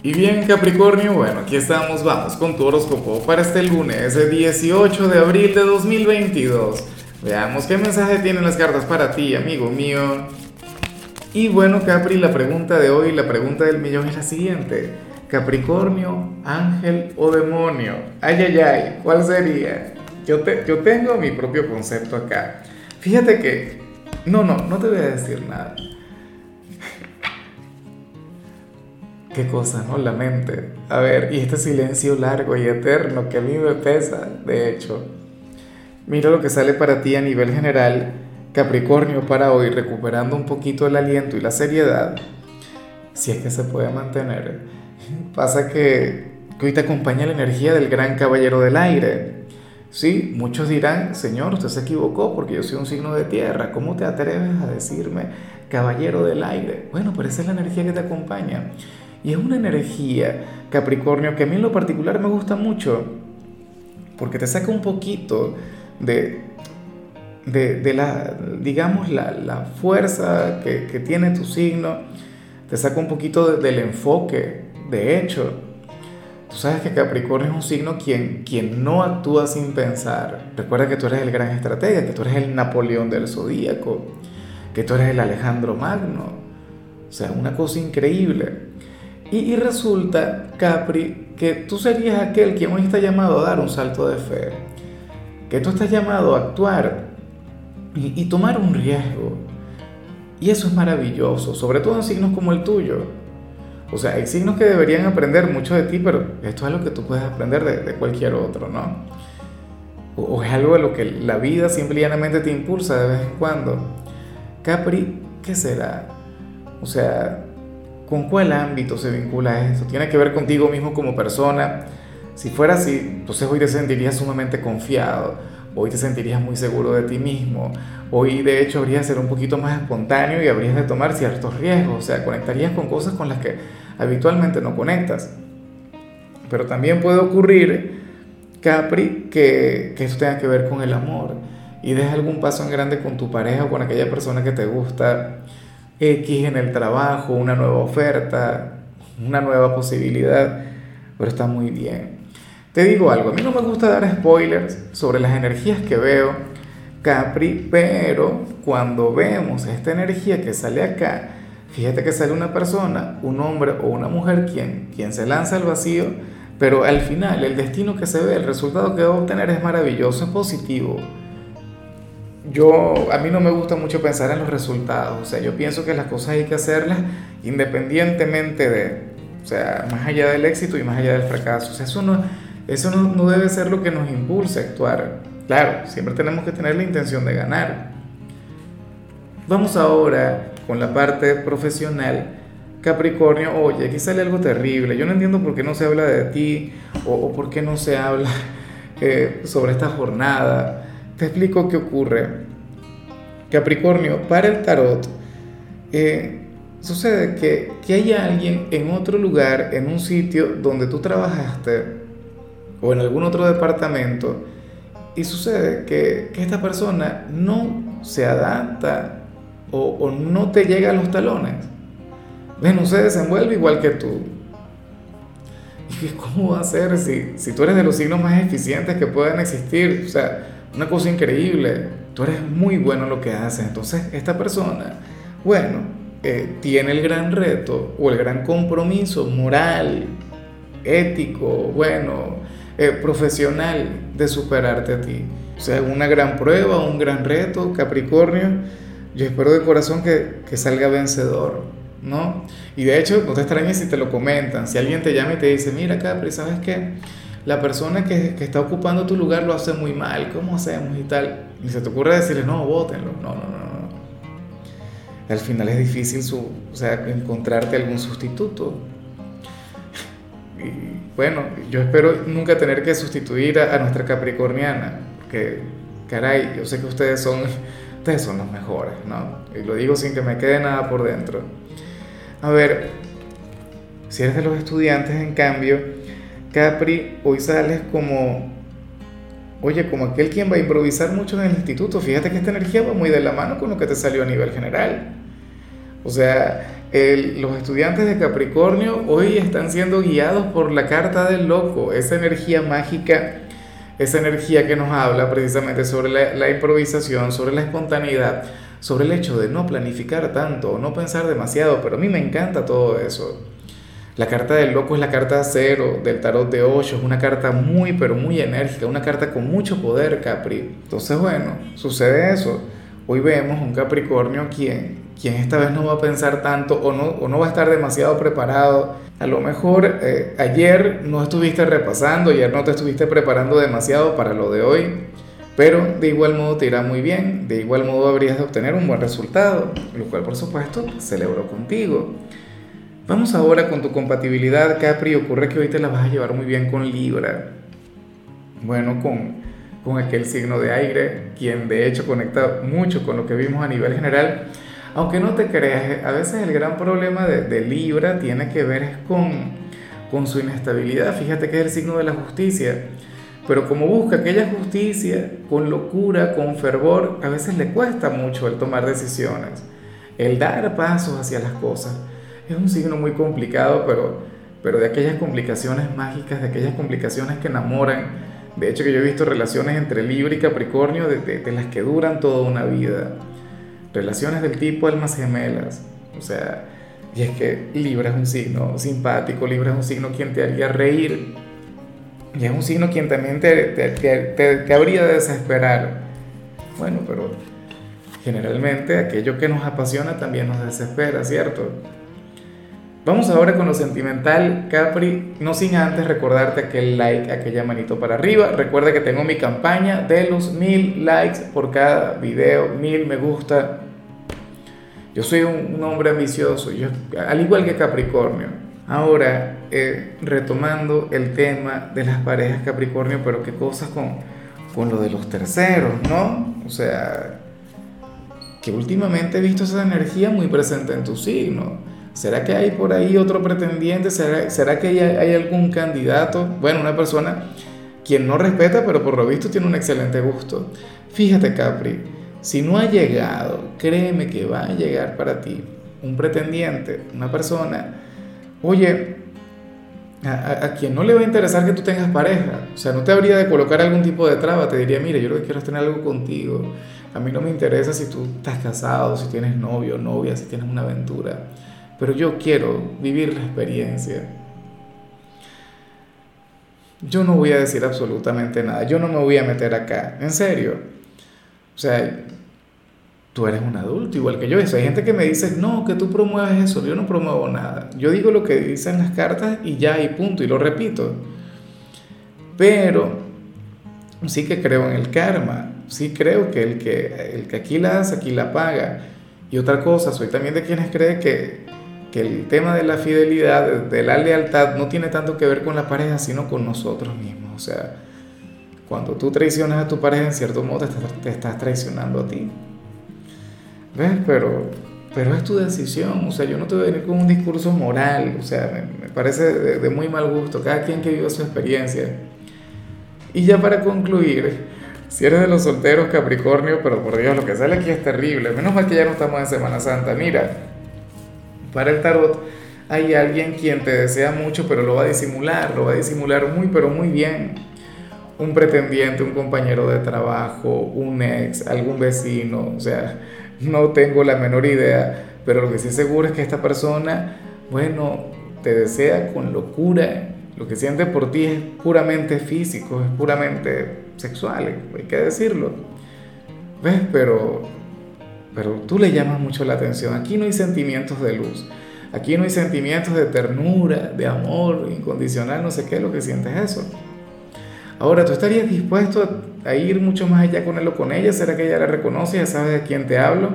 Y bien Capricornio, bueno, aquí estamos, vamos con tu horóscopo para este lunes, el 18 de abril de 2022. Veamos qué mensaje tienen las cartas para ti, amigo mío. Y bueno, Capri, la pregunta de hoy, la pregunta del millón es la siguiente. Capricornio, ángel o demonio. Ay, ay, ay, ¿cuál sería? Yo, te, yo tengo mi propio concepto acá. Fíjate que... No, no, no te voy a decir nada. Qué cosa, ¿no? La mente. A ver, y este silencio largo y eterno que a mí me pesa, de hecho. Mira lo que sale para ti a nivel general, Capricornio, para hoy, recuperando un poquito el aliento y la seriedad, si es que se puede mantener. Pasa que, que hoy te acompaña la energía del gran caballero del aire. Sí, muchos dirán, Señor, usted se equivocó porque yo soy un signo de tierra. ¿Cómo te atreves a decirme caballero del aire? Bueno, pero esa es la energía que te acompaña. Y es una energía, Capricornio, que a mí en lo particular me gusta mucho, porque te saca un poquito de, de, la, digamos, la, fuerza que, tiene tu signo, te saca un poquito del enfoque. De hecho, tú sabes que Capricornio es un signo quien, quien no actúa sin pensar. Recuerda que tú eres el gran estratega, que tú eres el Napoleón del zodíaco, que tú eres el Alejandro Magno. O sea, una cosa increíble. Y, resulta, Capri, que tú serías aquel quien hoy está llamado a dar un salto de fe, que tú estás llamado a actuar y, tomar un riesgo. Y eso es maravilloso, sobre todo en signos como el tuyo. O sea, hay signos que deberían aprender mucho de ti, pero esto es algo que tú puedes aprender de, cualquier otro, ¿no? O, o, es algo de lo que la vida simplemente te impulsa de vez en cuando. Capri, ¿qué será? O sea, ¿Con cuál ámbito se vincula esto? ¿Tiene que ver contigo mismo como persona? Si fuera así, entonces hoy te sentirías sumamente confiado, hoy te sentirías muy seguro de ti mismo, hoy de hecho habrías de ser un poquito más espontáneo y habrías de tomar ciertos riesgos, o sea, conectarías con cosas con las que habitualmente no conectas. Pero también puede ocurrir, Capri, que, que esto tenga que ver con el amor y des algún paso en grande con tu pareja o con aquella persona que te gusta X en el trabajo, una nueva oferta, una nueva posibilidad, pero está muy bien. Te digo algo, a mí no me gusta dar spoilers sobre las energías que veo, Capri, pero cuando vemos esta energía que sale acá, fíjate que sale una persona, un hombre o una mujer quien, quien se lanza al vacío, pero al final el destino que se ve, el resultado que va a obtener es maravilloso, es positivo yo, a mí no me gusta mucho pensar en los resultados, o sea, yo pienso que las cosas hay que hacerlas independientemente de, o sea, más allá del éxito y más allá del fracaso, o sea, eso no, eso no, no debe ser lo que nos impulse a actuar. Claro, siempre tenemos que tener la intención de ganar. Vamos ahora con la parte profesional. Capricornio, oye, aquí sale algo terrible. Yo no entiendo por qué no se habla de ti o, o por qué no se habla eh, sobre esta jornada. Te explico qué ocurre. Capricornio, para el tarot, eh, sucede que, que hay alguien en otro lugar, en un sitio donde tú trabajaste o en algún otro departamento, y sucede que, que esta persona no se adapta o, no te llega a los talones. No se desenvuelve igual que tú. ¿Y cómo va a ser si, si tú eres de los signos más eficientes que pueden existir? O sea, una cosa increíble, tú eres muy bueno en lo que haces, entonces esta persona, bueno, eh, tiene el gran reto o el gran compromiso moral, ético, bueno, eh, profesional de superarte a ti. O sea, una gran prueba, un gran reto, Capricornio. Yo espero de corazón que, que salga vencedor, ¿no? Y de hecho, no te extrañes si te lo comentan. Si alguien te llama y te dice, mira Capri, ¿sabes qué? La persona que, está ocupando tu lugar lo hace muy mal, ¿cómo hacemos y tal? Ni se te ocurre decirle, no, bótenlo, no, no, no, no. Al final es difícil su, o sea, encontrarte algún sustituto. Y bueno, yo espero nunca tener que sustituir a, nuestra capricorniana, porque, caray, yo sé que ustedes son, ustedes son los mejores, ¿no? Y lo digo sin que me quede nada por dentro. A ver, si eres de los estudiantes, en cambio, Capri, hoy sales como, oye, como aquel quien va a improvisar mucho en el instituto. Fíjate que esta energía va muy de la mano con lo que te salió a nivel general. O sea, los estudiantes de Capricornio hoy están siendo guiados por la carta del loco, esa energía mágica, esa energía que nos habla precisamente sobre la, la improvisación, sobre la espontaneidad, sobre el hecho de no planificar tanto, no pensar demasiado, pero a mí me encanta todo eso. La carta del loco es la carta cero del tarot de 8, es una carta muy, pero muy enérgica, una carta con mucho poder, Capri. Entonces, bueno, sucede eso. Hoy vemos un Capricornio quien, quien esta vez no va a pensar tanto o no, o no va a estar demasiado preparado. A lo mejor eh, ayer no estuviste repasando, ayer no te estuviste preparando demasiado para lo de hoy, pero de igual modo te irá muy bien, de igual modo habrías de obtener un buen resultado, lo cual por supuesto celebro contigo. Vamos ahora con tu compatibilidad, Capri. Ocurre que hoy te la vas a llevar muy bien con Libra. Bueno, con, con aquel signo de aire, quien de hecho conecta mucho con lo que vimos a nivel general. Aunque no te creas, a veces el gran problema de, de Libra tiene que ver con, con su inestabilidad. Fíjate que es el signo de la justicia. Pero como busca aquella justicia con locura, con fervor, a veces le cuesta mucho el tomar decisiones, el dar pasos hacia las cosas es un signo muy complicado, pero, pero de aquellas complicaciones mágicas, de aquellas complicaciones que enamoran. De hecho, que yo he visto relaciones entre Libra y Capricornio de, las que duran toda una vida. Relaciones del tipo almas gemelas. O sea, y es que Libra es un signo simpático, Libra es un signo quien te haría reír. Y es un signo quien también te, te, te, te habría de desesperar. Bueno, pero generalmente aquello que nos apasiona también nos desespera, ¿cierto? Vamos ahora con lo sentimental, Capri, no sin antes recordarte aquel like, aquella manito para arriba. Recuerda que tengo mi campaña de los mil likes por cada video, mil me gusta. Yo soy un, hombre ambicioso, yo, al igual que Capricornio. Ahora, eh, retomando el tema de las parejas Capricornio, pero qué cosas con, con lo de los terceros, ¿no? O sea, que últimamente he visto esa energía muy presente en tu signo ¿Será que hay por ahí otro pretendiente? ¿Será, que hay, algún candidato? Bueno, una persona quien no respeta, pero por lo visto tiene un excelente gusto. Fíjate, Capri, si no ha llegado, créeme que va a llegar para ti un pretendiente, una persona, oye, a, a, quien no le va a interesar que tú tengas pareja, o sea, no te habría de colocar algún tipo de traba, te diría, mire, yo lo que quiero es tener algo contigo, a mí no me interesa si tú estás casado, si tienes novio, novia, si tienes una aventura pero yo quiero vivir la experiencia. Yo no voy a decir absolutamente nada, yo no me voy a meter acá, en serio. O sea, tú eres un adulto igual que yo. Eso. Hay gente que me dice, no, que tú promueves eso, yo no promuevo nada. Yo digo lo que dicen las cartas y ya, y punto, y lo repito. Pero sí que creo en el karma, sí creo que el que, el que aquí la hace, aquí la paga. Y otra cosa, soy también de quienes creen que que el tema de la fidelidad, de la lealtad, no tiene tanto que ver con la pareja, sino con nosotros mismos. O sea, cuando tú traicionas a tu pareja, en cierto modo te estás, traicionando a ti. ¿Ves? Pero, pero es tu decisión. O sea, yo no te voy a venir con un discurso moral. O sea, me, parece de, de, muy mal gusto. Cada quien que viva su experiencia. Y ya para concluir, si eres de los solteros Capricornio, pero por Dios, lo que sale aquí es terrible. Menos mal que ya no estamos en Semana Santa. Mira, para el tarot hay alguien quien te desea mucho, pero lo va a disimular, lo va a disimular muy, pero muy bien. Un pretendiente, un compañero de trabajo, un ex, algún vecino, o sea, no tengo la menor idea, pero lo que sí seguro es que esta persona, bueno, te desea con locura. Lo que siente por ti es puramente físico, es puramente sexual, hay que decirlo. ¿Ves? Pero pero tú le llamas mucho la atención. Aquí no hay sentimientos de luz. Aquí no hay sentimientos de ternura, de amor incondicional, no sé qué es lo que sientes eso. Ahora, ¿tú estarías dispuesto a ir mucho más allá con él o con ella? ¿Será que ella la reconoce? ¿Ya sabes de quién te hablo?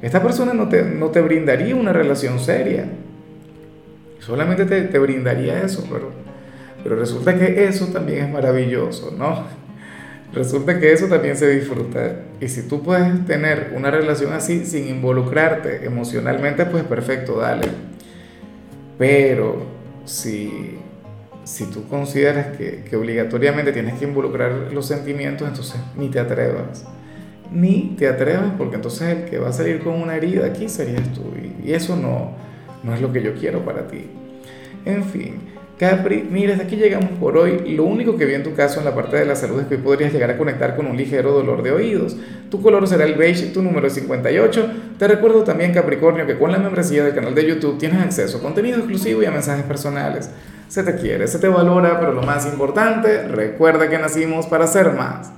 Esta persona no te, no te brindaría una relación seria. Solamente te, te brindaría eso, pero, pero resulta que eso también es maravilloso, ¿no? Resulta que eso también se disfruta. Y si tú puedes tener una relación así sin involucrarte emocionalmente, pues perfecto, dale. Pero si, si tú consideras que, que obligatoriamente tienes que involucrar los sentimientos, entonces ni te atrevas. ni te atrevas porque entonces el que va a salir con una herida aquí serías tú y eso no, no es lo que yo quiero para ti. En fin, Capri, mira, hasta aquí llegamos por hoy. Lo único que vi en tu caso en la parte de la salud es que podrías llegar a conectar con un ligero dolor de oídos. Tu color será el beige, tu número es 58. Te recuerdo también, Capricornio, que con la membresía del canal de YouTube tienes acceso a contenido exclusivo y a mensajes personales. Se te quiere, se te valora, pero lo más importante, recuerda que nacimos para ser más.